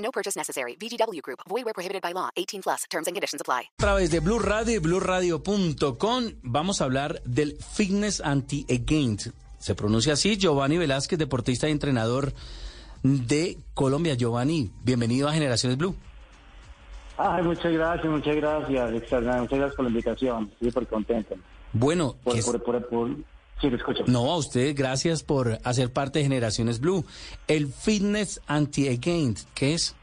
No purchase necessary. VGW Group. Void where prohibited by law. 18 plus. Terms and conditions apply. A través de Blue Radio y BlueRadio.com vamos a hablar del Fitness Anti-Again. Se pronuncia así. Giovanni Velázquez, deportista y entrenador de Colombia. Giovanni, bienvenido a Generaciones Blue. Ay, muchas gracias, muchas gracias. Muchas gracias por la invitación. Estoy súper contento. Bueno, Por, ¿qué es- por, por, por- Sí, lo escucho. no, a usted gracias por hacer parte de Generaciones Blue. El Fitness Anti-Again, ¿qué es?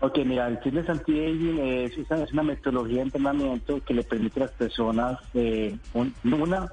Ok, mira, el fitness anti-aging es, es una- metodología de entrenamiento que le permite a las personas, eh, un- una,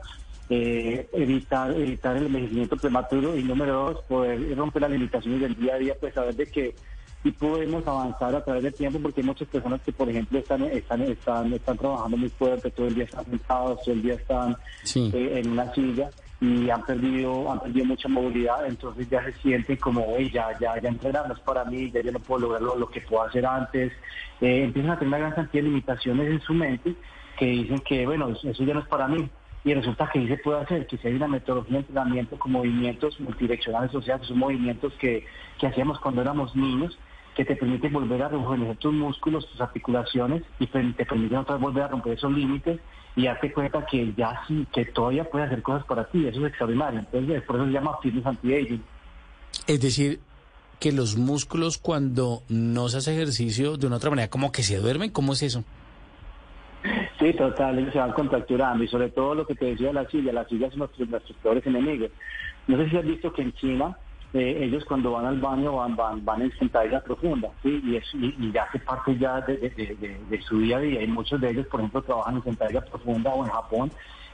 eh, evitar, evitar el envejecimiento prematuro y número dos, poder romper las limitaciones del día a día, pues saber de que sí podemos avanzar a través del tiempo porque hay muchas personas que, por ejemplo, están, están, están, están trabajando muy fuerte, todo el día están sentados, todo el día están Sí. eh, en una silla y han perdido han perdido mucha movilidad, entonces ya se sienten como, "Ey, ya, ya, ya es para mí, ya yo no puedo lograr lo, lo que puedo hacer antes. Eh, empiezan a tener una gran cantidad de limitaciones en su mente que dicen que, bueno, eso ya no es para mí. Y resulta que sí se puede hacer, que si hay una metodología de entrenamiento con movimientos multidireccionales, o sea, son movimientos que, que hacíamos cuando éramos niños, que te permiten volver a rejuvenecer tus músculos, tus articulaciones y te permiten otra vez volver a romper esos límites y darte cuenta que ya sí, que todavía puedes hacer cosas para ti, eso es extraordinario. Entonces, por eso se llama fitness anti-aging. Es decir, que los músculos cuando no se hace ejercicio de una otra manera, como que se duermen, ¿cómo es eso? Sí, total, ellos se van contracturando y sobre todo lo que te decía de la silla, las sillas son nuestros, nuestros peores enemigos. No sé si has visto que en China eh, ellos cuando van al baño van van, van en sentadilla profunda, ¿sí? y, es, y, y ya hace parte ya de, de- de- de- de su día a día y muchos de ellos, por ejemplo, trabajan en sentadilla profunda o en Japón,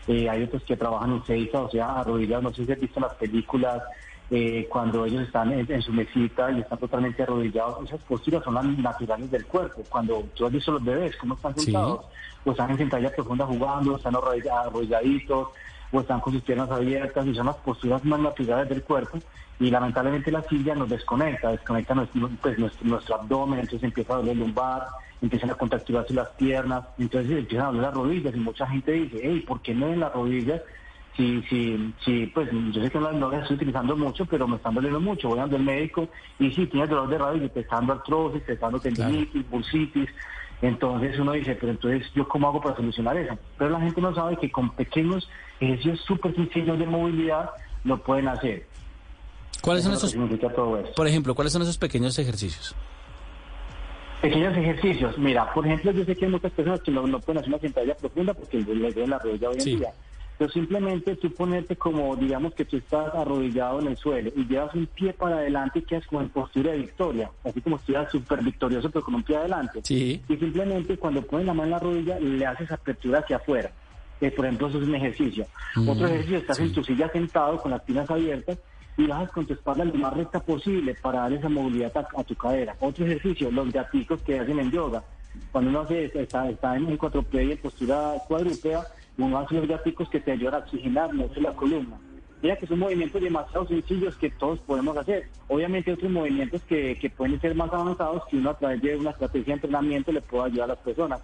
eh, hay otros que trabajan en seisa, o sea, arrodillados, no sé si has visto las películas eh, cuando ellos están en, en su mesita y están totalmente arrodillados, esas posturas son las naturales del cuerpo. Cuando tú has visto los bebés, cómo están Sí. sentados, o están en sentadilla profunda jugando, están arrodilla- arrodilladitos, o están con sus piernas abiertas, y son las posturas más naturales del cuerpo. Y lamentablemente la silla nos desconecta, desconecta nuestro, pues, nuestro, nuestro abdomen, entonces empieza a doler el lumbar, empiezan a contracturarse las piernas, entonces empiezan a doler las rodillas, y mucha gente dice, hey, ¿por qué no en las rodillas? Sí, sí, sí, pues yo sé que no, no las estoy utilizando mucho, pero me están doliendo mucho. Voy al médico y sí, tienes dolor de rodilla, te está dando artrosis, te está dando tendinitis, bursitis. Entonces uno dice, pero entonces, ¿yo cómo hago para solucionar eso? Pero la gente no sabe que con pequeños ejercicios súper sencillos de movilidad lo pueden hacer. ¿Cuáles son Eso es esos, todo por ejemplo, cuáles son esos pequeños ejercicios? Pequeños ejercicios. Mira, por ejemplo, yo sé que hay muchas personas que no, no pueden hacer una sentadilla profunda porque les duele la rodilla hoy Sí. en día. Pero simplemente tú ponerte como, digamos que tú estás arrodillado en el suelo y llevas un pie para adelante y quedas como en postura de victoria, así como si estuvieras súper victorioso pero con un pie adelante. Sí. Y simplemente cuando pones la mano en la rodilla le haces apertura hacia afuera. Eh, por ejemplo, eso es un ejercicio. Mm, Otro ejercicio, estás sí. en tu silla sentado con las piernas abiertas y bajas con tu espalda lo más recta posible para dar esa movilidad a, a tu cadera. Otro ejercicio, los gaticos que hacen en yoga. Cuando uno hace, está, está en, en cuatro y en postura cuadrúpeda, uno hace los gaticos que te ayudan a oxigenar mucho la columna. Mira que son movimientos demasiado sencillos que todos podemos hacer. Obviamente otros movimientos que, que pueden ser más avanzados que uno a través de una estrategia de entrenamiento le puede ayudar a las personas.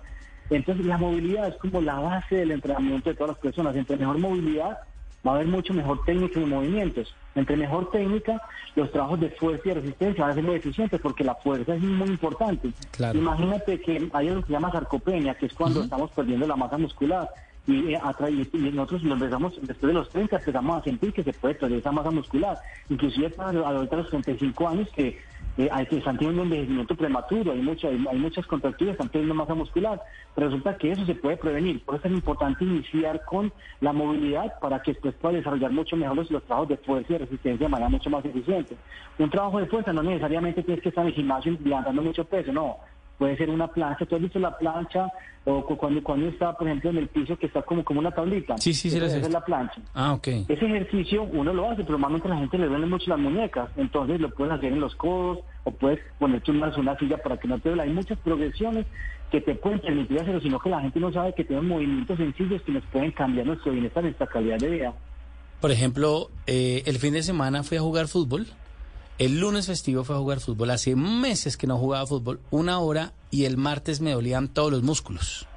Entonces la movilidad es como la base del entrenamiento de todas las personas. Entre mejor movilidad va a haber mucho mejor técnica y movimientos. Entre mejor técnica, los trabajos de fuerza y resistencia van a ser muy eficientes porque la fuerza es muy importante. Claro. Imagínate que hay algo que se llama sarcopenia, que es cuando estamos perdiendo la masa muscular. Y, eh, y- y nosotros lo empezamos, después de los 30 empezamos a sentir que se puede perder esa masa muscular. Inclusive a los 35 años que eh, que están teniendo un envejecimiento prematuro, hay, mucha, hay, muchas contracturas, están teniendo masa muscular, resulta que eso se puede prevenir. Por eso es importante iniciar con la movilidad para que después pueda desarrollar mucho mejor los, los trabajos de fuerza y resistencia de manera mucho más eficiente. Un trabajo de fuerza no necesariamente tienes que estar en el gimnasio levantando mucho peso, no. Puede ser una plancha, tú has visto la plancha o cu- cuando, cuando está, por ejemplo, en el piso que está como, como una tablita. Sí, sí, sí, Esa es la plancha. Ah, ok. Ese ejercicio uno lo hace, pero normalmente a la gente le duelen mucho las muñecas, entonces lo puedes hacer en los codos o puedes ponerte una, una silla para que no te duela. Hay muchas progresiones que te pueden permitir hacerlo, sino que la gente no sabe que tienen movimientos sencillos que nos pueden cambiar nuestro bienestar, nuestra calidad de vida. Por ejemplo, eh, el fin de semana fui a jugar fútbol. El lunes festivo fue a jugar fútbol. Hace meses que no jugaba fútbol, una hora, y el martes me dolían todos los músculos.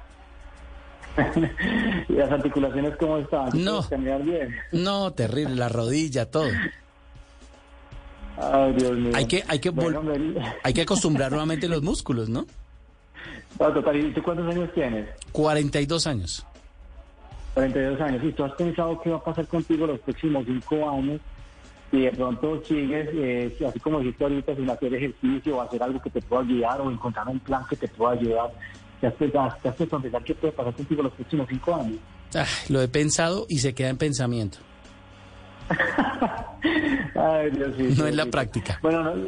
¿Y las articulaciones cómo están? No. ¿Puedes caminar bien? No, terrible, la rodilla, todo. Ay, Dios mío. Hay que, hay que, Bueno, hay que acostumbrar nuevamente los músculos, ¿no? Total, ¿y tú cuántos años tienes? 42 años. 42 años. ¿Y tú has pensado qué va a pasar contigo los próximos 5 años? Y de pronto sigues, eh, así como dijiste ahorita, sin hacer ejercicio o hacer algo que te pueda guiar o encontrar un plan que te pueda ayudar. ¿Te has te pensar qué puede pasar contigo los próximos 5 años? Ah, lo he pensado y se queda en pensamiento. Ay, Dios mío. No en la práctica. Bueno, no-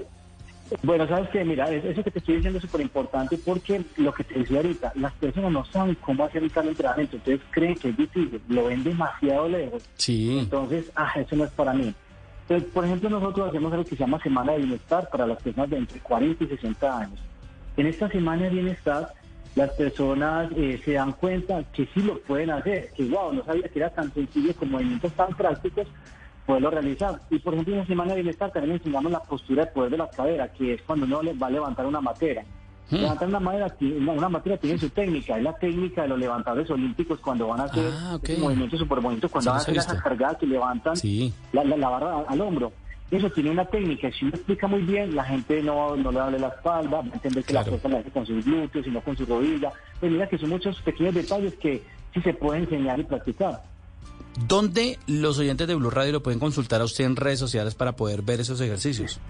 bueno, sabes que mira, es- eso que te estoy diciendo es súper importante porque lo que te decía ahorita, las personas no saben cómo hacer tal entrenamiento, entonces creen que es difícil, lo ven demasiado lejos. Sí. Entonces, ah, eso no es para mí. Entonces, por ejemplo, nosotros hacemos algo que se llama Semana de Bienestar para las personas de entre 40 y 60 años. En esta Semana de Bienestar, las personas eh, se dan cuenta que sí lo pueden hacer, que wow, no sabía que era tan sencillo con movimientos tan prácticos poderlo realizar. Y por ejemplo, en la Semana de Bienestar también enseñamos la postura de poder de la cadera, que es cuando uno va a levantar una matera. Hmm. Levantar una madera, una, materia tiene su técnica, es la técnica de los levantadores olímpicos cuando van a hacer Ah, ok. esos movimientos súper bonitos, cuando Sí, van a hacer esas cargadas que levantan Sí. la, la, la barra al hombro. Eso tiene una técnica, si uno explica muy bien, la gente no, no le duele la espalda, va a entender que Claro. la fuerza la hace con sus glúteos y no con su rodilla. Pues mira que son muchos pequeños detalles que sí se pueden enseñar y practicar. ¿Dónde los oyentes de Blue Radio lo pueden consultar a usted en redes sociales para poder ver esos ejercicios?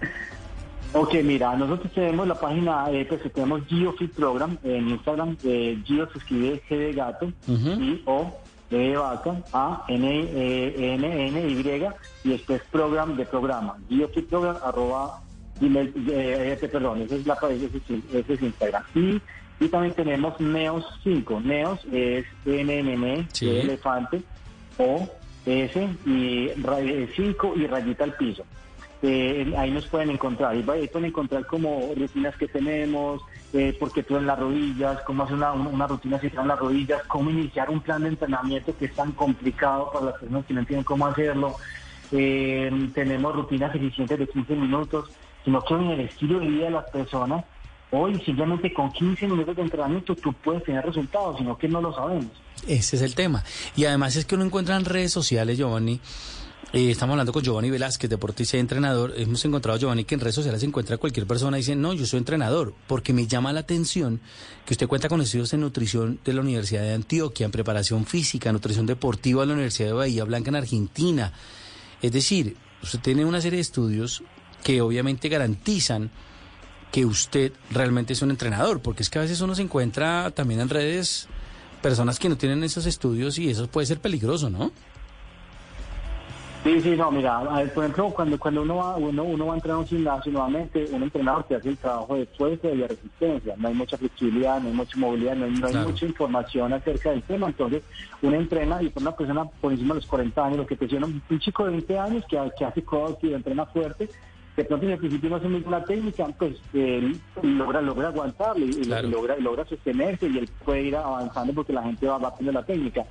Ok, mira, nosotros tenemos la página, eh, pues tenemos GeoFit Program en Instagram, eh, Geo se escribe G de gato, Ujú. I O de vaca, A N E, N N Y y después program de programa, GeoFit Program arroba gmail, eh, eh, perdón, esa es la ese es, ese es Instagram. Y, y también tenemos Neos 5, Neos es N N N Sí. elefante, O S y 5 y rayita al piso. Eh, ahí nos pueden encontrar. Ahí pueden encontrar como rutinas que tenemos, eh, por qué en las rodillas, cómo hacer una, una rutina si en las rodillas, cómo iniciar un plan de entrenamiento que es tan complicado para las personas que no entienden cómo hacerlo. Eh, tenemos rutinas eficientes de 15 minutos, sino que en el estilo de vida de las personas, hoy simplemente con 15 minutos de entrenamiento tú puedes tener resultados, sino que no lo sabemos. Ese es el tema. Y además es que uno encuentra en redes sociales, Giovanni. Eh, estamos hablando con Giovanni Velázquez, deportista y entrenador. Hemos encontrado, Giovanni, que en redes sociales se encuentra cualquier persona y dice, no, yo soy entrenador, porque me llama la atención que usted cuenta con estudios en nutrición de la Universidad de Antioquia, en preparación física, nutrición deportiva de la Universidad de Bahía Blanca en Argentina. Es decir, usted tiene una serie de estudios que obviamente garantizan que usted realmente es un entrenador, porque es que a veces uno se encuentra también en redes personas que no tienen esos estudios y eso puede ser peligroso, ¿no? Sí, sí, no, mira, a ver, por ejemplo, cuando, cuando uno, va, uno, uno va a entrenar a un gimnasio, nuevamente, un entrenador que hace el trabajo de fuerza y de resistencia. No hay mucha flexibilidad, no hay mucha movilidad, no hay, no hay Claro. mucha información acerca del tema. Entonces, uno entrena y por una persona por encima de los 40 años, lo que te un un chico de 20 años que, que hace crossfit, entrena fuerte, de pronto en el principio no bien la técnica, pues él logra, logra aguantarle y, Claro. logra, logra sostenerse y él puede ir avanzando porque la gente va, va aprendiendo la técnica.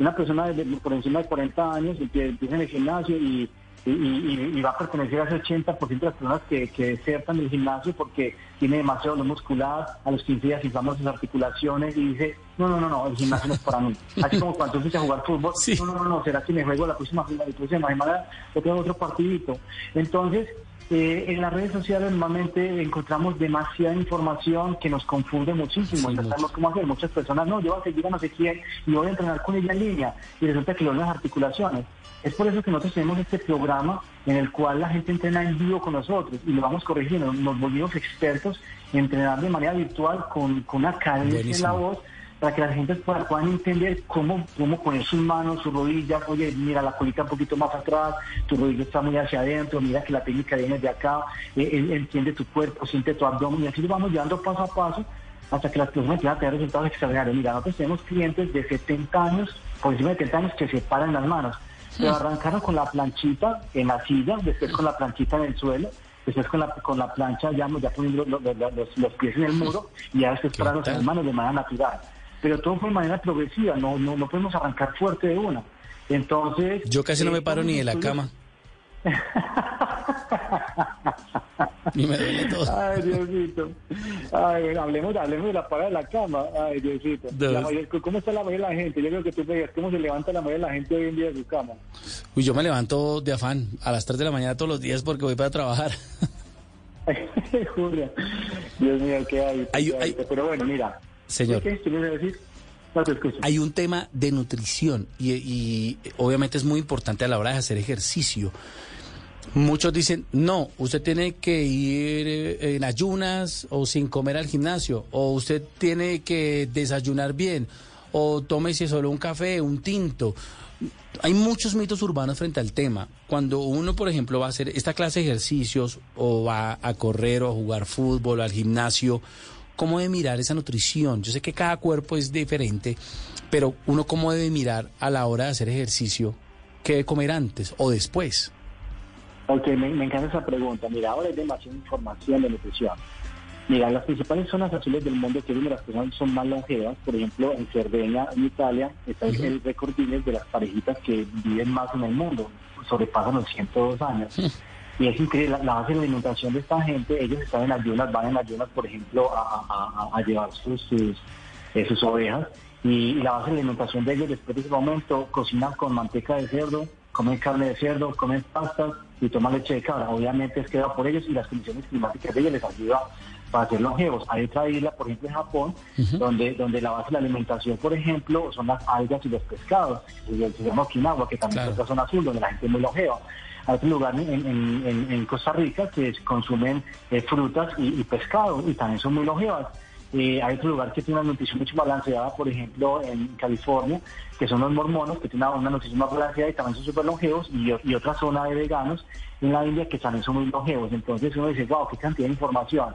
Una persona de, por encima de 40 años empie- empieza en el gimnasio y, y, y- y va a pertenecer a ese 80% de las personas que, que desertan del gimnasio porque tiene demasiado dolor muscular, a los 15 días inflamos sus articulaciones y dice, no, no, no, no, el gimnasio no es para mí. Así como cuando empiezas a jugar fútbol, Sí. no, no, no, no, será que me juego la próxima, la próxima semana otro, otro partidito. Entonces, eh, en las redes sociales normalmente encontramos demasiada información que nos confunde muchísimo Sí, y no sabemos cómo hacer. Muchas personas, no, yo voy a seguir a no sé quién y voy a entrenar con ella en línea y resulta que duelen las articulaciones. Es por eso que nosotros tenemos este programa en el cual la gente entrena en vivo con nosotros y lo vamos corrigiendo. Nos volvimos expertos en entrenar de manera virtual con, con una cadencia en la voz para que la gente pueda- puedan entender cómo, cómo poner sus manos, sus rodillas, oye, mira la colita un poquito más atrás, tu rodilla está muy hacia adentro, mira que la técnica viene de acá, eh, eh, entiende tu cuerpo, siente tu abdomen, y así lo vamos llevando paso a paso hasta que las personas empiezan a tener resultados extraordinarios. Mira, nosotros tenemos clientes de 70 años, por encima de 70 años, que se paran las manos. Pero arrancaron con la planchita en la silla, después con la planchita en el suelo, después con la, con la plancha ya, ya poniendo los, los, los pies en el muro y ya después para los manos de manera natural. Pero todo fue de manera progresiva, no, no, no podemos arrancar fuerte de una. Entonces... Yo casi no me paro ni de la cama. y me duele todo. Ay, Diosito. Ay, bueno, hablemos, hablemos de la parada de la cama. Ay, Diosito. La mayor- ¿Cómo está la mayoría de la gente? Yo creo que tú me digas, ¿cómo se levanta la mayoría de la gente hoy en día de su cama? Uy, yo me levanto de afán a las 3 de la mañana todos los días porque voy para trabajar. Julia. Dios mío, qué hay. Hay- qué hay- Pero bueno, mira. Señor. ¿Qué ¿Tú me ibas a decir? No te escucho. Hay un tema de nutrición y, y obviamente es muy importante a la hora de hacer ejercicio. Muchos dicen, no, usted tiene que ir eh, en ayunas o sin comer al gimnasio, o usted tiene que desayunar bien, o tómese solo un café, un tinto. Hay muchos mitos urbanos frente al tema. Cuando uno, por ejemplo, va a hacer esta clase de ejercicios, o va a correr, o a jugar fútbol, o al gimnasio, ¿cómo debe mirar esa nutrición? Yo sé que cada cuerpo es diferente, pero uno cómo debe mirar a la hora de hacer ejercicio, qué debe comer antes o después. Ok, me, me encanta esa pregunta. Mira, ahora hay demasiada información de nutrición. Mira, las principales zonas azules del mundo que donde las personas son más longevas, por ejemplo, en Cerdeña, en Italia, está el- el récord de las parejitas que viven más en el mundo, sobrepasan los 102 años. Y es increíble, la, la base de alimentación de esta gente, ellos están en ayunas, van en ayunas, por ejemplo, a, a- a- a llevar sus, sus, eh, sus ovejas. Y, y la base de alimentación de ellos, después de ese momento, cocinan con manteca de cerdo, comen carne de cerdo, comen pastas y toman leche de cabra. Obviamente es queda por ellos y las condiciones climáticas de ellos les ayuda para ser longevos. Hay otra isla, por ejemplo, en Japón, donde, donde la base de la alimentación, por ejemplo, son las algas y los pescados. Y el- Se llama Okinawa, que también Claro. es otra zona azul, donde la gente es muy longeva. Hay otro lugar en, en- en- Costa Rica que consumen eh, frutas y, pescado y también son muy longevas. Eh, hay otro lugar que tiene una nutrición mucho balanceada, por ejemplo, en California, que son los mormonos, que tienen una, una más balanceada y también son súper longevos, y, y otra zona de veganos en la India que también son muy longevos. Entonces uno dice, wow, qué cantidad de información.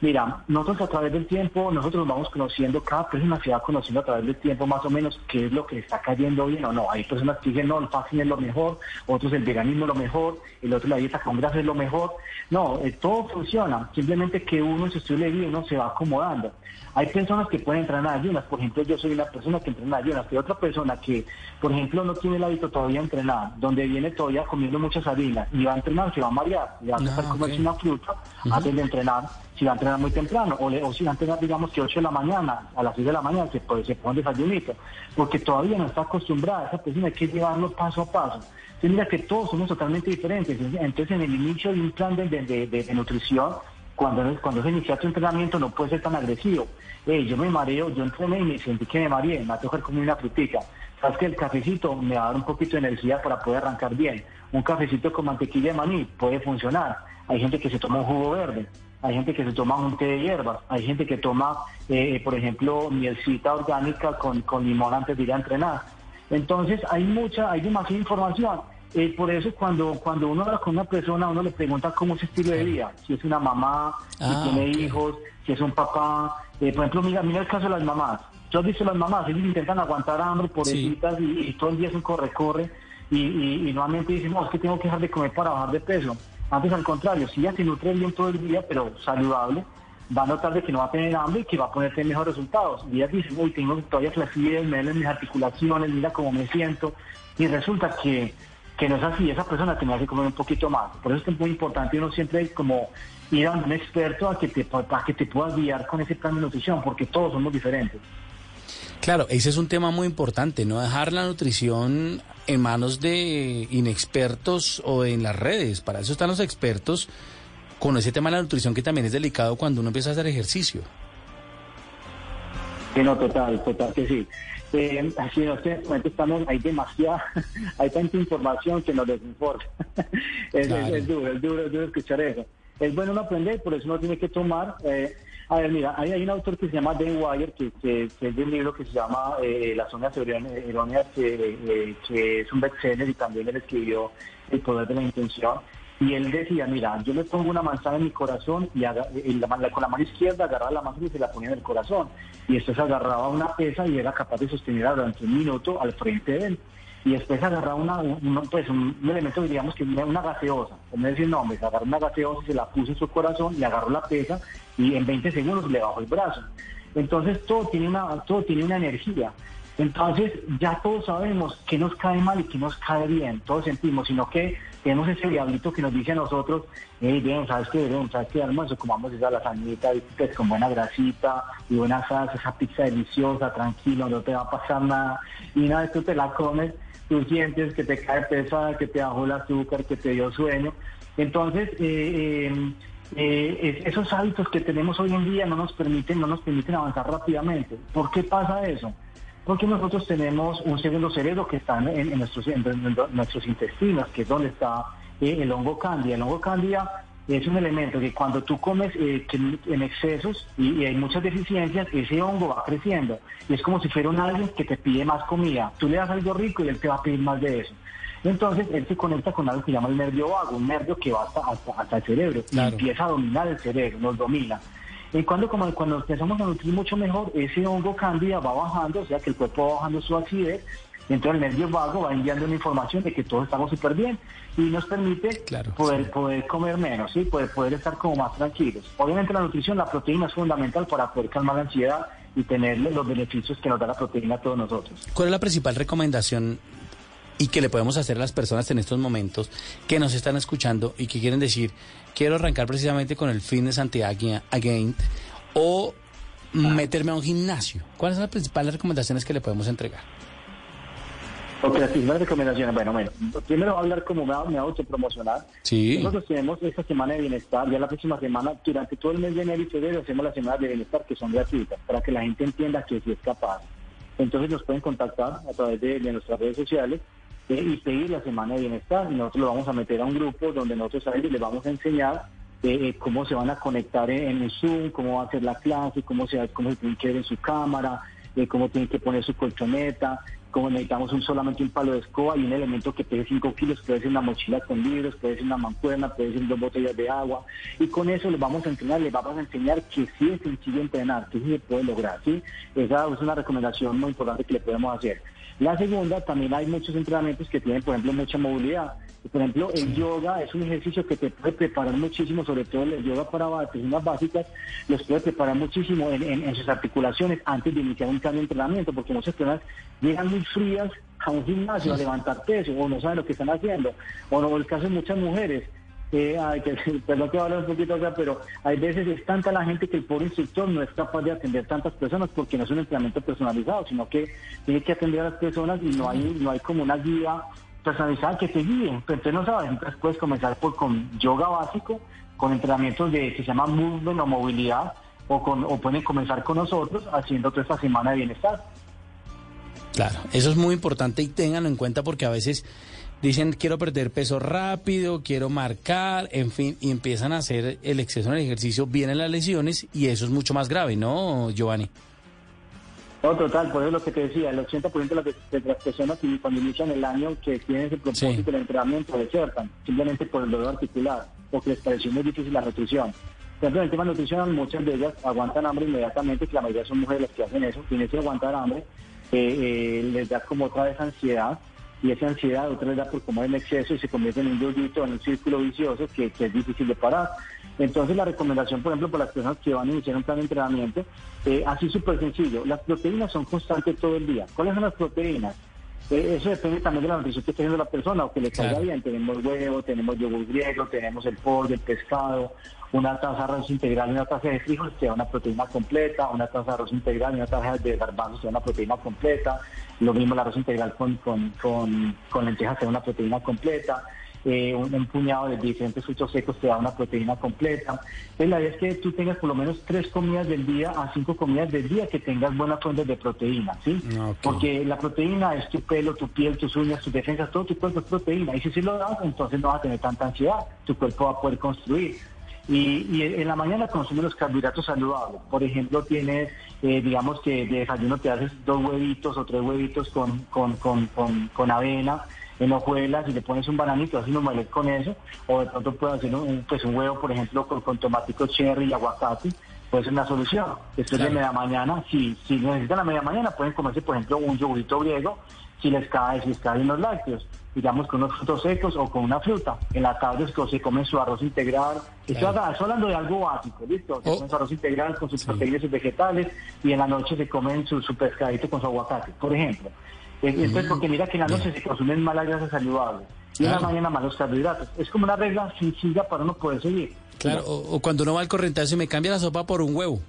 Mira, nosotros a través del tiempo, nosotros vamos conociendo, cada persona se va conociendo a través del tiempo más o menos qué es lo que está cayendo bien o no. Hay personas que dicen, no, el fasting es lo mejor, otros el veganismo es lo mejor, el otro la dieta con grasa es lo mejor. No, eh, todo funciona, simplemente que uno en su estilo de vida uno se va acomodando. Hay personas que pueden entrar en ayunas, por ejemplo, yo soy una persona que entrena en ayunas, pero otra persona que, por ejemplo, no tiene el hábito todavía de entrenar, donde viene todavía comiendo muchas harinas y va a entrenar, se va a marear, le va a Ah, comerse ok. una fruta antes de entrenar, si va a entrenar muy temprano, o, le- o si va a entrenar, digamos, que 8 de la mañana, a las 6 de la mañana, se, puede, se pone un desayunito, porque todavía no está acostumbrada, esa persona hay que llevarlo paso a paso. Mira que todos somos totalmente diferentes. Entonces, en el inicio de un plan de, de- de- de- nutrición, cuando, cuando se inicia tu entrenamiento, no puede ser tan agresivo. Eh, yo me mareo, yo entrené y me sentí que me mareé, me va a tocar comer una frutica. Sabes que el cafecito me va a dar un poquito de energía para poder arrancar bien. Un cafecito con mantequilla de maní puede funcionar. Hay gente que se toma un jugo verde, hay gente que se toma un té de hierbas, hay gente que toma, eh, por ejemplo, mielcita orgánica con, con limón antes de ir a entrenar. Entonces hay mucha, hay demasiada información. Eh, por eso cuando, cuando uno habla con una persona, uno le pregunta cómo es su estilo de vida, si es una mamá, Ah, si tiene ok. hijos, si es un papá. Eh, por ejemplo, mira, mira el caso de las mamás. Yo has visto las mamás, ellos intentan aguantar hambre, pobrecitas, y, y todo el día es un corre-corre, y, y, y nuevamente dicen, no, es que tengo que dejar de comer para bajar de peso. Antes, al contrario, si ella se nutre bien todo el día, pero saludable, va a notar de que no va a tener hambre y que va a poder tener mejores resultados. Y ellas dicen, uy, tengo todavía flacidez, me duelen mis articulaciones, mira cómo me siento. Y resulta que, que no es así, esa persona tenía que comer un poquito más. Por eso es muy importante uno siempre como ir a un experto a que te, a que te puedas guiar con ese plan de nutrición, porque todos somos diferentes. Claro, ese es un tema muy importante, no dejar la nutrición en manos de inexpertos o en las redes. Para eso están los expertos con ese tema de la nutrición que también es delicado cuando uno empieza a hacer ejercicio. Sí, no, total, total que sí. Eh, así en este momento estamos, hay demasiada, hay tanta información que nos desinforma. es, Claro. es- es duro, es duro, es duro escuchar eso. Es bueno no aprender, por eso uno tiene que tomar. eh, a ver, mira, hay, un autor que se llama Dan Wire, que, que- que es de un libro que se llama eh, Las zonas erróneas, que, eh, que es un bestseller y también él escribió El poder de la intención. Y él decía, mira, yo le pongo una manzana en mi corazón y, la man- con la mano izquierda agarraba la manzana y se la ponía en el corazón. Y después agarraba una pesa y era capaz de sostenerla durante un minuto al frente de él. Y después agarraba una, un, pues un, elemento, diríamos que una gaseosa, como decir nombres, agarró una gaseosa, se la puso en su corazón y agarró la pesa y en 20 segundos le bajó el brazo. Entonces todo tiene una, todo tiene una energía. Entonces ya todos sabemos qué nos cae mal y qué nos cae bien, todos sentimos, sino que tenemos ese diablito que nos dice a nosotros, hey, bien, ¿sabes qué? Bien, ¿sabes qué? Almuerzo, comamos esa lasañita pues, con buena grasita y buena salsa, esa pizza deliciosa, tranquilo, no te va a pasar nada. Y una vez tú te la comes, tú sientes que te cae pesada, que te bajó el azúcar, que te dio sueño. Entonces, eh, eh, eh, es- esos hábitos que tenemos hoy en día no nos permiten, no nos permiten avanzar rápidamente. ¿Por qué pasa eso? Porque nosotros tenemos un segundo cerebro que está en, en nuestros, en nuestros intestinos, que es donde está eh, el hongo cándida. El hongo cándida es un elemento que cuando tú comes eh, en excesos y, y hay muchas deficiencias, ese hongo va creciendo. Y es como si fuera un alien que te pide más comida. Tú le das algo rico y él te va a pedir más de eso. Entonces él se conecta con algo que llama el nervio vago, un nervio que va hasta, hasta, hasta el cerebro Claro. y empieza a dominar el cerebro, nos domina. Y cuando, como, cuando empezamos a nutrir mucho mejor, ese hongo cándida va bajando, o sea que el cuerpo va bajando su acidez, y entonces el nervio vago va enviando una información de que todos estamos súper bien y nos permite Claro, poder, sí. poder comer menos, ¿sí? poder, poder estar como más tranquilos. Obviamente la nutrición, la proteína es fundamental para poder calmar la ansiedad y tener los beneficios que nos da la proteína a todos nosotros. ¿Cuál es la principal recomendación y que le podemos hacer a las personas en estos momentos que nos están escuchando y que quieren decir, quiero arrancar precisamente con el fitness anti-again o meterme a un gimnasio? ¿Cuáles son las principales recomendaciones que le podemos entregar? Ok, las primeras recomendaciones. Bueno, bueno, primero voy a hablar como me, va- me autopromocionar. Sí. Nosotros tenemos esta semana de bienestar, ya la próxima semana, durante todo el mes de enero y febrero hacemos las semanas de bienestar que son gratuitas, para que la gente entienda que sí es capaz. Entonces nos pueden contactar a través de, de nuestras redes sociales eh, y pedir la semana de bienestar y nosotros lo vamos a meter a un grupo donde nosotros a ellos les vamos a enseñar eh, eh, cómo se van a conectar en, en el Zoom, cómo va a ser la clase, cómo se, cómo se tienen que ver en su cámara, eh, cómo tienen que poner su colchoneta, cómo necesitamos un, solamente un palo de escoba y un elemento que pese 5 kilos, puede ser una mochila con libros, puede ser una mancuerna, puede ser dos botellas de agua. Y con eso les vamos a entrenar, les vamos a enseñar que sí es sencillo entrenar, que sí se puede lograr. ¿sí? Esa es una recomendación muy importante que le podemos hacer. La segunda, también hay muchos entrenamientos que tienen, por ejemplo, mucha movilidad. Por ejemplo, el yoga es un ejercicio que te puede preparar muchísimo, sobre todo el yoga para personas básicas, los puede preparar muchísimo en, en- en sus articulaciones antes de iniciar un cambio de entrenamiento, porque muchas personas llegan muy frías a un gimnasio a levantar peso o no saben lo que están haciendo. O no, el caso de muchas mujeres, eh, ay, que, perdón que hablar un poquito acá, pero hay veces es tanta la gente que el pobre instructor no es capaz de atender tantas personas porque no es un entrenamiento personalizado, sino que tiene que atender a las personas y no hay, no hay como una guía personalizada que te guíe. Entonces no sabes, entonces puedes comenzar por con yoga básico, con entrenamientos de que se llama movement o movilidad, o, con, o pueden comenzar con nosotros haciendo toda esta semana de bienestar. Claro, eso es muy importante y ténganlo en cuenta porque a veces dicen quiero perder peso rápido, quiero marcar, en fin, y empiezan a hacer el exceso en el ejercicio, vienen las lesiones y eso es mucho más grave, ¿no, Giovanni? No, total, por eso lo que te decía, el 80% de las, de las personas que cuando inician el año que tienen ese propósito Sí. del entrenamiento desertan, simplemente por el dolor articular, porque les pareció muy difícil la nutrición. Por ejemplo, en el tema de nutrición, muchas de ellas aguantan hambre inmediatamente, que la mayoría son mujeres las que hacen eso, ese aguantar hambre eh, eh, les da como otra vez ansiedad, y esa ansiedad otra vez da por comer en exceso y se convierte en un yoyito, en un círculo vicioso que, que es difícil de parar. Entonces la recomendación, por ejemplo, para las personas que van a iniciar un plan de entrenamiento, eh, así súper sencillo, las proteínas son constantes todo el día. ¿Cuáles son las proteínas? Eh, eso depende también de la nutrición que esté haciendo la persona o que le caiga Claro. bien. Tenemos huevo, tenemos yogur griego, tenemos el pollo, el pescado, una taza de arroz integral y una taza de frijoles te da una proteína completa, una taza de arroz integral y una taza de garbanzos te da una proteína completa, lo mismo el arroz integral con, con, con, con lentejas te da una proteína completa. eh, un, un puñado de diferentes frutos secos te da una proteína completa. Entonces la idea es que tú tengas por lo menos tres comidas del día a cinco comidas del día que tengas buenas fuentes de proteína, ¿sí? Porque la proteína es tu pelo, tu piel, tus uñas, tus defensas, todo tu cuerpo es proteína. Y si sí lo das, entonces no vas a tener tanta ansiedad, tu cuerpo va a poder construir. Y, y en la mañana consume los carbohidratos saludables. Por ejemplo, tienes, eh, digamos que de desayuno te haces dos huevitos o tres huevitos con, con, con, con, con avena en hojuelas y le pones un bananito, así no mueles con eso. O de pronto puedes hacer un, un, pues un huevo, por ejemplo, con, con tomático cherry y aguacate. Puede ser una solución. Después de media mañana, si, si necesitan la media mañana, pueden comerse, por ejemplo, un yogurito griego si les cae, si les caen los lácteos, digamos con unos frutos secos o con una fruta. En la tarde es que se comen su arroz integral. Estoy hablando de algo básico, ¿listo? Se Oh. comen su arroz integral con sus proteínas y sus vegetales y en la noche se comen su, su pescadito con su aguacate, por ejemplo. Eh, Entonces, porque mira que en la noche se consumen malas grasas saludables y en la mañana malos carbohidratos. Es como una regla sencilla para uno poder seguir. Claro, o, o cuando uno va al correntazo y me cambia la sopa por un huevo.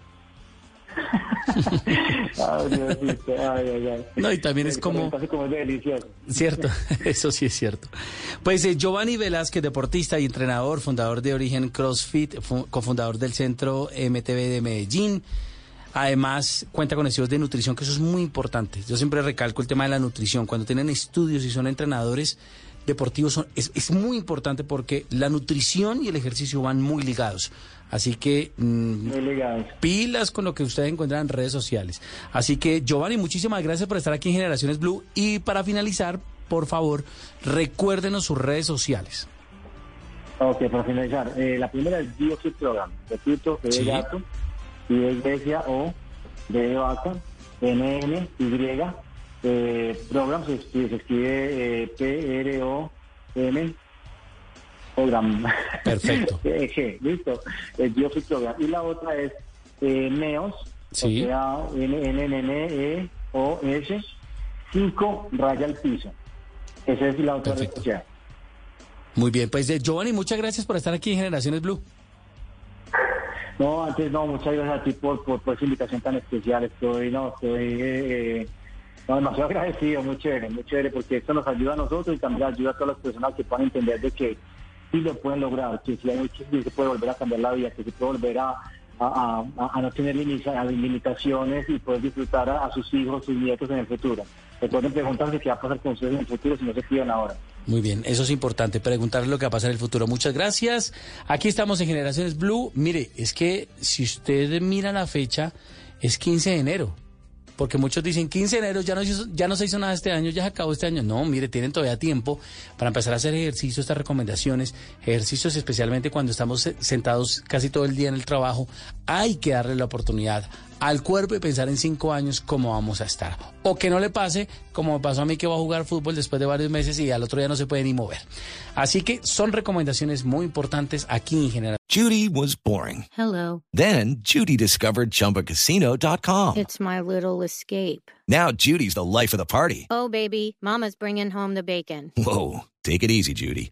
Ay, Diosito, ay, ay, ay. No, y también es como- es delicioso. Cierto, eso sí es cierto. Pues eh, Giovanni Velázquez, deportista y entrenador, fundador de Origen CrossFit, fu- cofundador del Centro MTV de Medellín. Además, cuenta con estudios de nutrición, que eso es muy importante. Yo siempre recalco el tema de la nutrición. Cuando tienen estudios y son entrenadores deportivos, son- es, es muy importante porque la nutrición y el ejercicio van muy ligados. Así que mm, Muy pilas con lo que ustedes encuentran en redes sociales. Así que, Giovanni, muchísimas gracias por estar aquí en Generaciones Blue. Y para finalizar, por favor, recuérdenos sus redes sociales. Ok, para finalizar, eh, la primera es Biofit Program. Repito, G Sí. gato, de iglesia, O, de vaca, N, N, Y, eh, Program, se escribe, se escribe eh, P, R, O, M, Program. Perfecto. Eh, listo, el Biofit Program. Y la otra es eh, NEOS, Sí. o sea, N, N, N, N, E, O, S, 5, raya al piso. Esa es la otra red Perfecto. social. Muy bien, pues eh, Giovanni, muchas gracias por estar aquí en Generaciones Blue. No, antes no, muchas gracias a ti por, por, por esa invitación tan especial. Estoy, no, estoy eh, no, demasiado agradecido, muy chévere, muy chévere, porque esto nos ayuda a nosotros y también ayuda a todas las personas que puedan entender de que sí lo pueden lograr, que sí, hay, que se puede volver a cambiar la vida, que se puede volver a, a, a- a- no tener limita- limitaciones y poder disfrutar a, a sus hijos, sus nietos en el futuro. Recuerden preguntarse qué va a pasar con ustedes en el futuro si no se cuidan ahora. Muy bien, eso es importante, preguntarle lo que va a pasar en el futuro. Muchas gracias. Aquí estamos en Generaciones Blue. Mire, es que si usted mira la fecha, es 15 de enero. Porque muchos dicen 15 de enero, ya no, se hizo, ya no se hizo nada este año, ya se acabó este año. No, mire, tienen todavía tiempo para empezar a hacer ejercicios, estas recomendaciones, ejercicios especialmente cuando estamos se- sentados casi todo el día en el trabajo. Hay que darle la oportunidad al cuerpo y pensar en cinco años cómo vamos a estar. O que no le pase, como me pasó a mí que voy a jugar fútbol después de varios meses y al otro día no se puede ni mover. Así que son recomendaciones muy importantes aquí en general. Judy was boring. Hello. Then Judy discovered ChumbaCasino.com. It's my little escape. Now Judy's the life of the party. Oh, baby, Mama's bringing home the bacon. Whoa, take it easy, Judy.